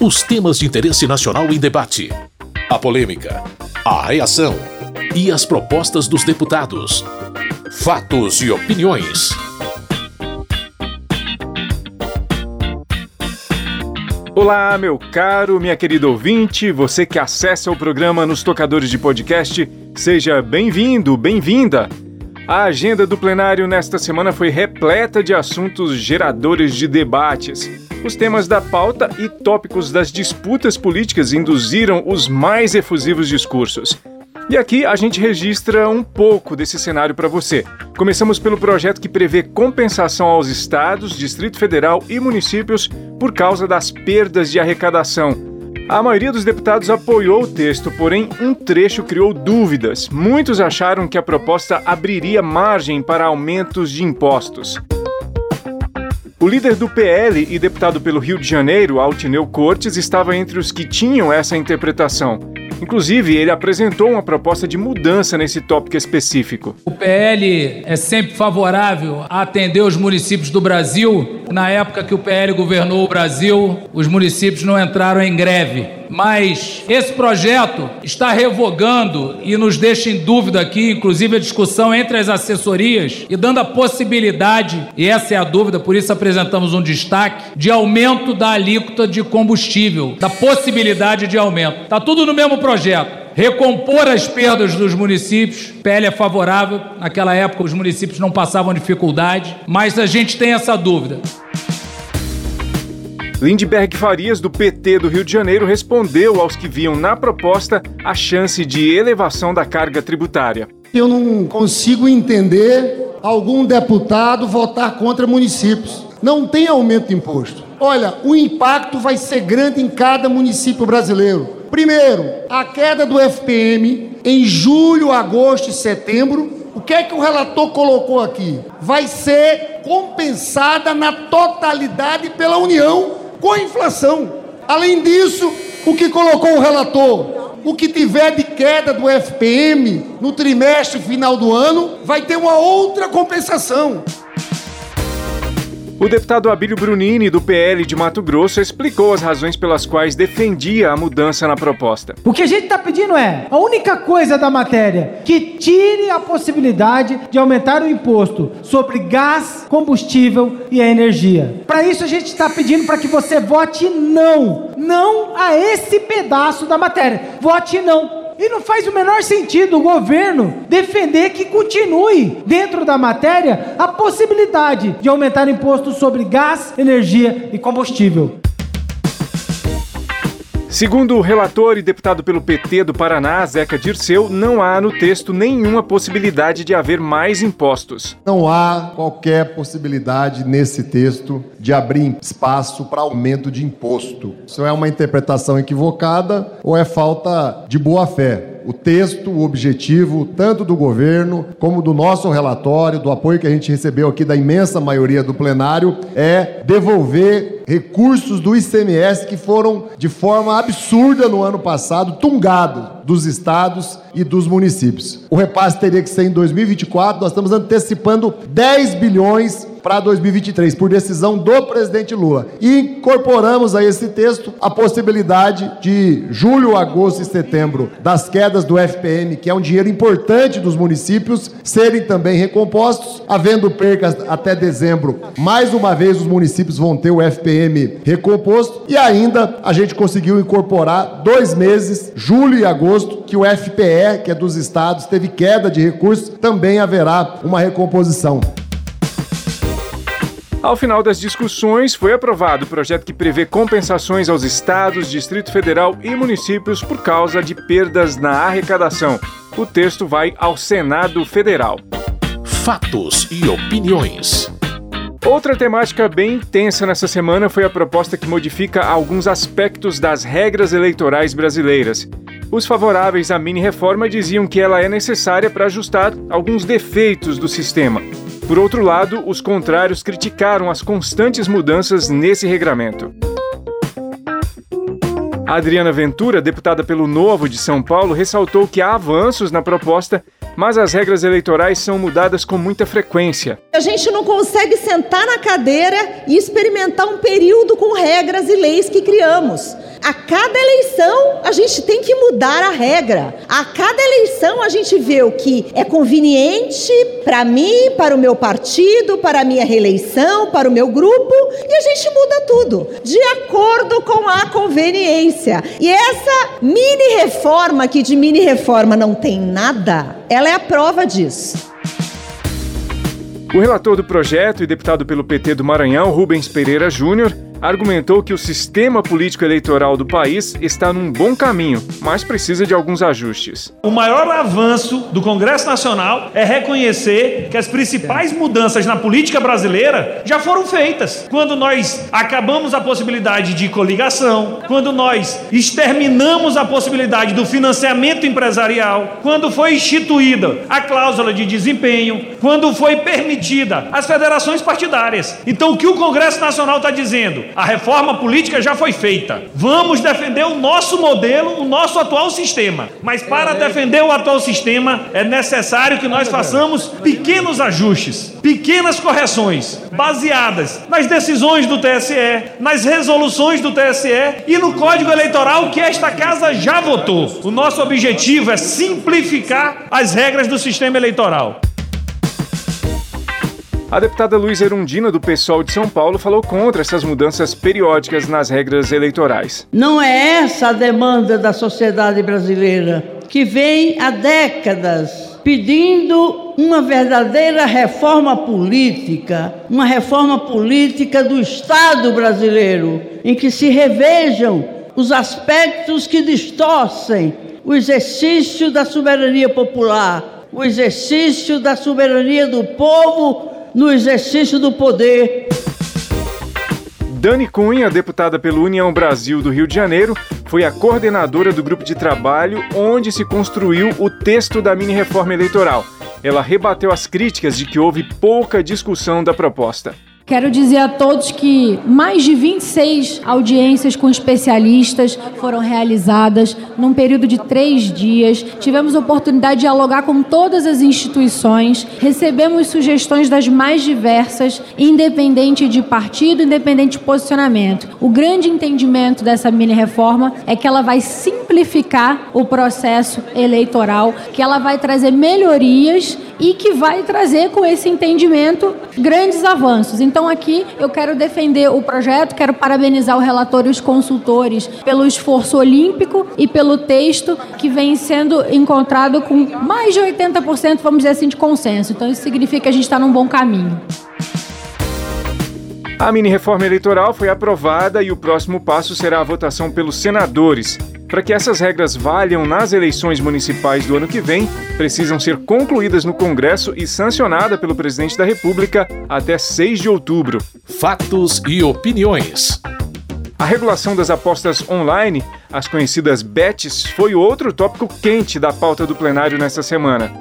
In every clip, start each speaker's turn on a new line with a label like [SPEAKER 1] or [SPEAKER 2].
[SPEAKER 1] Os temas de interesse nacional em debate. A polêmica. A reação. E as propostas dos deputados. Fatos e opiniões.
[SPEAKER 2] Olá, meu caro, minha querida ouvinte, você que acessa o programa nos tocadores de podcast, seja bem-vindo, bem-vinda. A agenda do plenário nesta semana foi repleta de assuntos geradores de debates. Os temas da pauta e tópicos das disputas políticas induziram os mais efusivos discursos. E aqui a gente registra um pouco desse cenário para você. Começamos pelo projeto que prevê compensação aos estados, Distrito Federal e municípios por causa das perdas de arrecadação. A maioria dos deputados apoiou o texto, porém um trecho criou dúvidas. Muitos acharam que a proposta abriria margem para aumentos de impostos. O líder do PL e deputado pelo Rio de Janeiro, Altineu Cortes, estava entre os que tinham essa interpretação. Inclusive, ele apresentou uma proposta de mudança nesse tópico específico.
[SPEAKER 3] O PL é sempre favorável a atender os municípios do Brasil. Na época que o PL governou o Brasil, os municípios não entraram em greve. Mas esse projeto está revogando e nos deixa em dúvida aqui, inclusive a discussão entre as assessorias e dando a possibilidade, e essa é a dúvida, por isso apresentamos um destaque, de aumento da alíquota de combustível, da possibilidade de aumento. Está tudo no mesmo projeto recompor as perdas dos municípios. PL é favorável. Naquela época, os municípios não passavam dificuldade, mas a gente tem essa dúvida.
[SPEAKER 2] Lindbergh Farias, do PT do Rio de Janeiro, respondeu aos que viam na proposta a chance de elevação da carga tributária.
[SPEAKER 4] Eu não consigo entender algum deputado votar contra municípios. Não tem aumento de imposto. Olha, o impacto vai ser grande em cada município brasileiro. Primeiro, a queda do FPM em julho, agosto e setembro. O que é que o relator colocou aqui? Vai ser compensada na totalidade pela União com a inflação. Além disso, o que colocou o relator? O que tiver de queda do FPM no trimestre final do ano vai ter uma outra compensação.
[SPEAKER 2] O deputado Abílio Brunini, do PL de Mato Grosso, explicou as razões pelas quais defendia a mudança na proposta.
[SPEAKER 5] O que a gente está pedindo é a única coisa da matéria que tire a possibilidade de aumentar o imposto sobre gás, combustível e a energia. Para isso, a gente está pedindo para que você vote não. Não a esse pedaço da matéria. Vote não. E não faz o menor sentido o governo defender que continue dentro da matéria a possibilidade de aumentar impostos sobre gás, energia e combustível.
[SPEAKER 2] Segundo o relator e deputado pelo PT do Paraná, Zeca Dirceu, não há no texto nenhuma possibilidade de haver mais impostos.
[SPEAKER 6] Não há qualquer possibilidade nesse texto de abrir espaço para aumento de imposto. Isso é uma interpretação equivocada ou é falta de boa fé o texto, o objetivo, tanto do governo como do nosso relatório, do apoio que a gente recebeu aqui da imensa maioria do plenário, é devolver recursos do ICMS que foram de forma absurda no ano passado tungados dos estados e dos municípios. O repasse teria que ser em 2024, nós estamos antecipando 10 bilhões para 2023, por decisão do presidente Lula. E incorporamos a esse texto a possibilidade de julho, agosto e setembro das quedas do FPM, que é um dinheiro importante dos municípios, serem também recompostos, havendo percas até dezembro. Mais uma vez os municípios vão ter o FPM recomposto e ainda a gente conseguiu incorporar dois meses, julho e agosto, que o FPE, que é dos estados, teve queda de recursos, também haverá uma recomposição.
[SPEAKER 2] Ao final das discussões, foi aprovado o projeto que prevê compensações aos estados, Distrito Federal e municípios por causa de perdas na arrecadação. O texto vai ao Senado Federal.
[SPEAKER 1] Fatos e opiniões.
[SPEAKER 2] Outra temática bem intensa nessa semana foi a proposta que modifica alguns aspectos das regras eleitorais brasileiras. Os favoráveis à mini-reforma diziam que ela é necessária para ajustar alguns defeitos do sistema. Por outro lado, os contrários criticaram as constantes mudanças nesse regramento. A Adriana Ventura, deputada pelo Novo de São Paulo, ressaltou que há avanços na proposta, mas as regras eleitorais são mudadas com muita frequência.
[SPEAKER 7] A gente não consegue sentar na cadeira e experimentar um período com regras e leis que criamos. A cada eleição a gente tem que mudar a regra. A cada eleição a gente vê o que é conveniente para mim, para o meu partido, para a minha reeleição, para o meu grupo e a gente muda tudo de acordo com a conveniência. E essa mini reforma, que de mini reforma não tem nada, ela é a prova disso.
[SPEAKER 2] O relator do projeto e deputado pelo PT do Maranhão, Rubens Pereira Júnior, argumentou que o sistema político eleitoral do país está num bom caminho, mas precisa de alguns ajustes.
[SPEAKER 8] O maior avanço do Congresso Nacional é reconhecer que as principais mudanças na política brasileira já foram feitas. Quando nós acabamos a possibilidade de coligação, quando nós exterminamos a possibilidade do financiamento empresarial, quando foi instituída a cláusula de desempenho, quando foi permitida as federações partidárias. Então, o que o Congresso Nacional está dizendo? A reforma política já foi feita. Vamos defender o nosso modelo, o nosso atual sistema. Mas para defender o atual sistema, é necessário que nós façamos pequenos ajustes, pequenas correções, baseadas nas decisões do TSE, nas resoluções do TSE e no Código Eleitoral que esta casa já votou. O nosso objetivo é simplificar as regras do sistema eleitoral.
[SPEAKER 2] A deputada Luiz Erundina, do PSOL de São Paulo, falou contra essas mudanças periódicas nas regras eleitorais.
[SPEAKER 9] Não é essa a demanda da sociedade brasileira, que vem há décadas pedindo uma verdadeira reforma política, uma reforma política do Estado brasileiro, em que se revejam os aspectos que distorcem o exercício da soberania popular, o exercício da soberania do povo no exercício do poder.
[SPEAKER 2] Dani Cunha, deputada pelo União Brasil do Rio de Janeiro, foi a coordenadora do grupo de trabalho onde se construiu o texto da mini-reforma eleitoral. Ela rebateu as críticas de que houve pouca discussão da proposta.
[SPEAKER 10] Quero dizer a todos que mais de 26 audiências com especialistas foram realizadas num período de três dias. Tivemos oportunidade de dialogar com todas as instituições, recebemos sugestões das mais diversas, independente de partido, independente de posicionamento. O grande entendimento dessa mini reforma é que ela vai simplificar o processo eleitoral, que ela vai trazer melhorias e que vai trazer com esse entendimento grandes avanços. Então aqui eu quero defender o projeto, quero parabenizar o relator e os consultores pelo esforço olímpico e pelo texto que vem sendo encontrado com mais de 80%, vamos dizer assim, de consenso. Então isso significa que a gente está num bom caminho.
[SPEAKER 2] A mini reforma eleitoral foi aprovada e o próximo passo será a votação pelos senadores. Para que essas regras valham nas eleições municipais do ano que vem, precisam ser concluídas no Congresso e sancionada pelo presidente da República até 6 de outubro.
[SPEAKER 1] Fatos e opiniões.
[SPEAKER 2] A regulação das apostas online, as conhecidas bets, foi outro tópico quente da pauta do plenário nesta semana.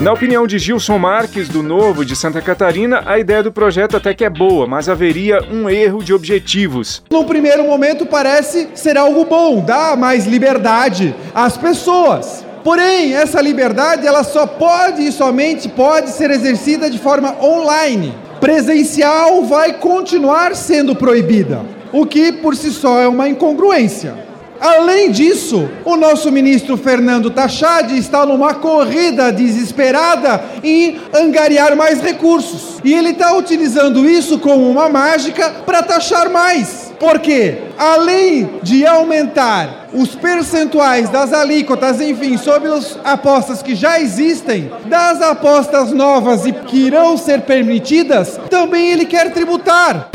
[SPEAKER 2] Na opinião de Gilson Marques, do Novo de Santa Catarina, a ideia do projeto até que é boa, mas haveria um erro de objetivos.
[SPEAKER 11] No primeiro momento parece ser algo bom, dá mais liberdade às pessoas. Porém, essa liberdade ela só pode e somente pode ser exercida de forma online. Presencial vai continuar sendo proibida, o que por si só é uma incongruência. Além disso, o nosso ministro Fernando Tachad está numa corrida desesperada em angariar mais recursos. E ele está utilizando isso como uma mágica para taxar mais. Porque, além de aumentar os percentuais das alíquotas, enfim, sobre as apostas que já existem, das apostas novas e que irão ser permitidas, também ele quer tributar.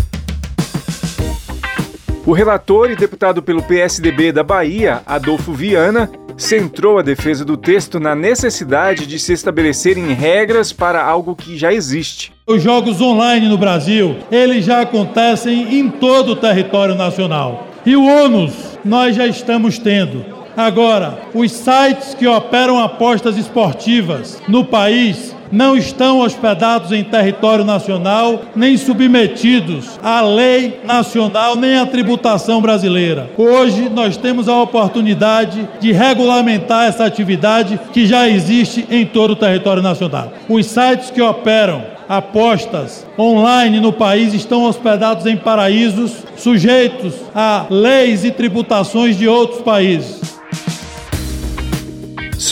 [SPEAKER 2] O relator e deputado pelo PSDB da Bahia, Adolfo Viana, centrou a defesa do texto na necessidade de se estabelecerem regras para algo que já existe.
[SPEAKER 12] Os jogos online no Brasil, eles já acontecem em todo o território nacional. E o ônus nós já estamos tendo. Agora, os sites que operam apostas esportivas no país não estão hospedados em território nacional, nem submetidos à lei nacional, nem à tributação brasileira. Hoje nós temos a oportunidade de regulamentar essa atividade que já existe em todo o território nacional. Os sites que operam apostas online no país estão hospedados em paraísos sujeitos a leis e tributações de outros países.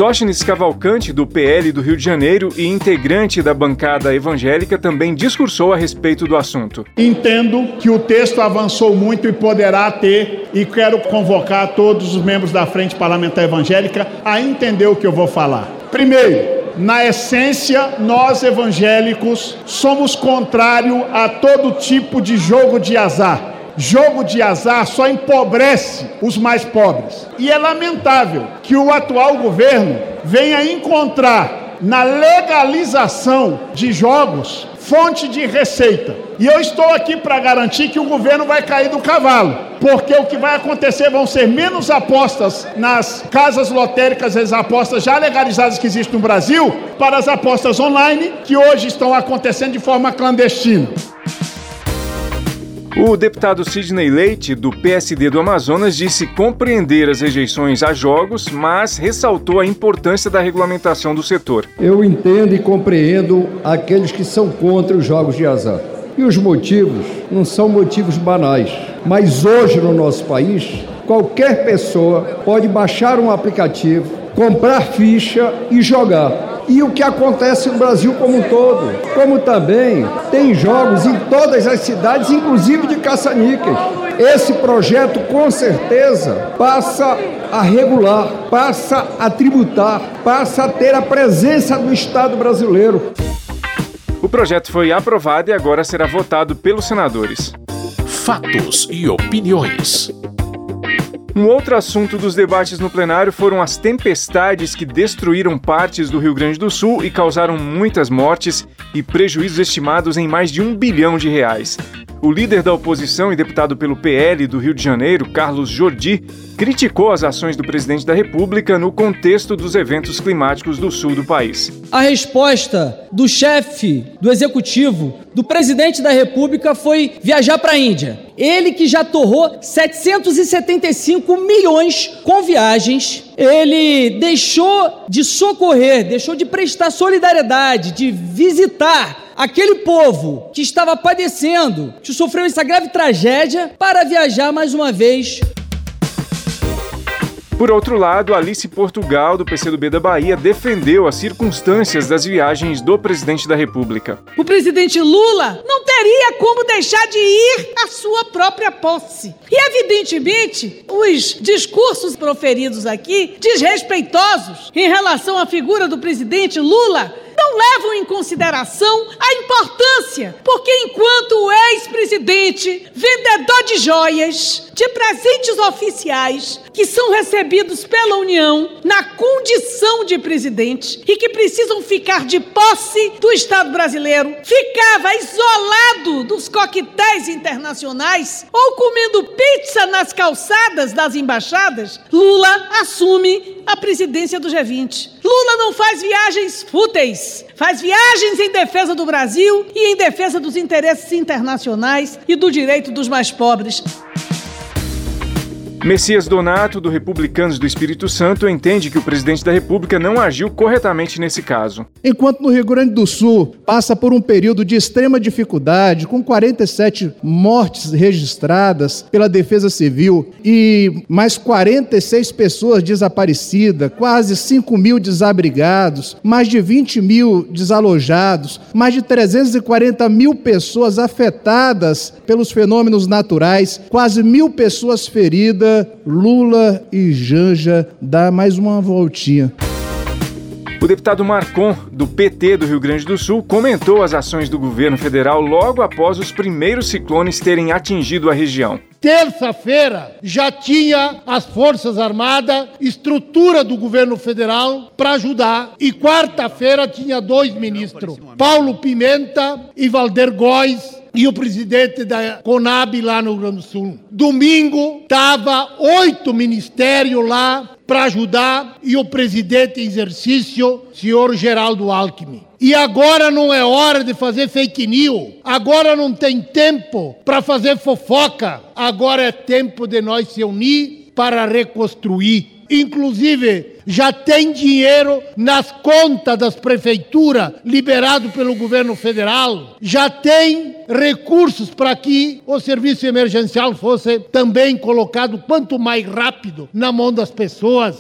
[SPEAKER 2] Sóstenes Cavalcante, do PL do Rio de Janeiro e integrante da bancada evangélica, também discursou a respeito do assunto.
[SPEAKER 13] Entendo que o texto avançou muito e poderá ter, e quero convocar todos os membros da Frente Parlamentar Evangélica a entender o que eu vou falar. Primeiro, na essência, nós evangélicos somos contrário a todo tipo de jogo de azar jogo de azar só empobrece os mais pobres. E é lamentável que o atual governo venha encontrar na legalização de jogos fonte de receita. E eu estou aqui para garantir que o governo vai cair do cavalo, porque o que vai acontecer vão ser menos apostas nas casas lotéricas, as apostas já legalizadas que existem no Brasil, para as apostas online que hoje estão acontecendo de forma clandestina.
[SPEAKER 2] O deputado Sidney Leite, do PSD do Amazonas, disse compreender as rejeições a jogos, mas ressaltou a importância da regulamentação do setor.
[SPEAKER 14] Eu entendo e compreendo aqueles que são contra os jogos de azar. E os motivos não são motivos banais. Mas hoje no nosso país, qualquer pessoa pode baixar um aplicativo, comprar ficha e jogar e o que acontece no Brasil como um todo. Como também tem jogos em todas as cidades, inclusive de caça-níqueis. Esse projeto, com certeza, passa a regular, passa a tributar, passa a ter a presença do Estado brasileiro.
[SPEAKER 2] O projeto foi aprovado e agora será votado pelos senadores.
[SPEAKER 1] Fatos e opiniões.
[SPEAKER 2] Um outro assunto dos debates no plenário foram as tempestades que destruíram partes do Rio Grande do Sul e causaram muitas mortes e prejuízos estimados em mais de um bilhão de reais. O líder da oposição e deputado pelo PL do Rio de Janeiro, Carlos Jordi, criticou as ações do presidente da República no contexto dos eventos climáticos do sul do país.
[SPEAKER 15] A resposta do chefe do executivo, do presidente da República, foi viajar para a Índia. Ele que já torrou 775 milhões com viagens, ele deixou de socorrer, deixou de prestar solidariedade, de visitar aquele povo que estava padecendo, que sofreu essa grave tragédia, para viajar mais uma vez
[SPEAKER 2] por outro lado, Alice Portugal, do PCdoB da Bahia, defendeu as circunstâncias das viagens do presidente da República.
[SPEAKER 16] O presidente Lula não teria como deixar de ir à sua própria posse. E, evidentemente, os discursos proferidos aqui, desrespeitosos em relação à figura do presidente Lula, não levam em consideração a importância, porque enquanto ex-presidente, vendedor de joias, de presentes oficiais, que são recebidos pela União na condição de presidente e que precisam ficar de posse do Estado brasileiro, ficava isolado dos coquetéis internacionais ou comendo pizza nas calçadas das embaixadas, Lula assume a presidência do G20. Lula não faz viagens fúteis, faz viagens em defesa do Brasil e em defesa dos interesses internacionais e do direito dos mais pobres.
[SPEAKER 2] Messias Donato, do Republicanos do Espírito Santo, entende que o presidente da República não agiu corretamente nesse caso.
[SPEAKER 17] Enquanto no Rio Grande do Sul passa por um período de extrema dificuldade, com 47 mortes registradas pela Defesa Civil e mais 46 pessoas desaparecidas, quase 5 mil desabrigados, mais de 20 mil desalojados, mais de 340 mil pessoas afetadas pelos fenômenos naturais, quase mil pessoas feridas Lula e Janja dá mais uma voltinha.
[SPEAKER 2] O deputado Marcon, do PT do Rio Grande do Sul, comentou as ações do governo federal logo após os primeiros ciclones terem atingido a região.
[SPEAKER 13] Terça-feira já tinha as Forças Armadas, estrutura do governo federal para ajudar. E quarta-feira tinha dois ministros, Paulo Pimenta e Valder Góes, e o presidente da Conab lá no Rio Grande do Sul. Domingo estava oito ministérios lá para ajudar e o presidente em exercício, senhor Geraldo Alckmin. E agora não é hora de fazer fake news. Agora não tem tempo para fazer fofoca. Agora é tempo de nós se unir para reconstruir. Inclusive, já tem dinheiro nas contas das prefeituras liberado pelo governo federal. Já tem recursos para que o serviço emergencial fosse também colocado quanto mais rápido na mão das pessoas.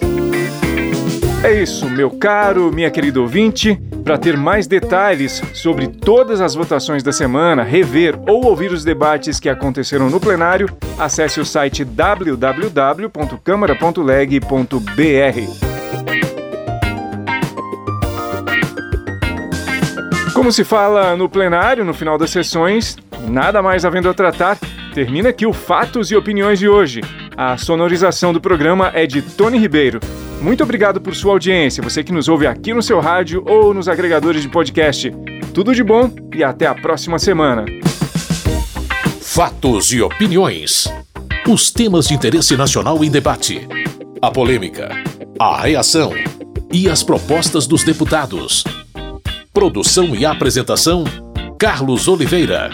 [SPEAKER 2] É isso, meu caro, minha querida ouvinte. Para ter mais detalhes sobre todas as votações da semana, rever ou ouvir os debates que aconteceram no plenário, acesse o site www.câmara.leg.br. Como se fala no plenário, no final das sessões, nada mais havendo a tratar, termina aqui o Fatos e Opiniões de hoje. A sonorização do programa é de Tony Ribeiro. Muito obrigado por sua audiência, você que nos ouve aqui no seu rádio ou nos agregadores de podcast. Tudo de bom e até a próxima semana.
[SPEAKER 1] Fatos e opiniões. Os temas de interesse nacional em debate. A polêmica, a reação e as propostas dos deputados. Produção e apresentação: Carlos Oliveira.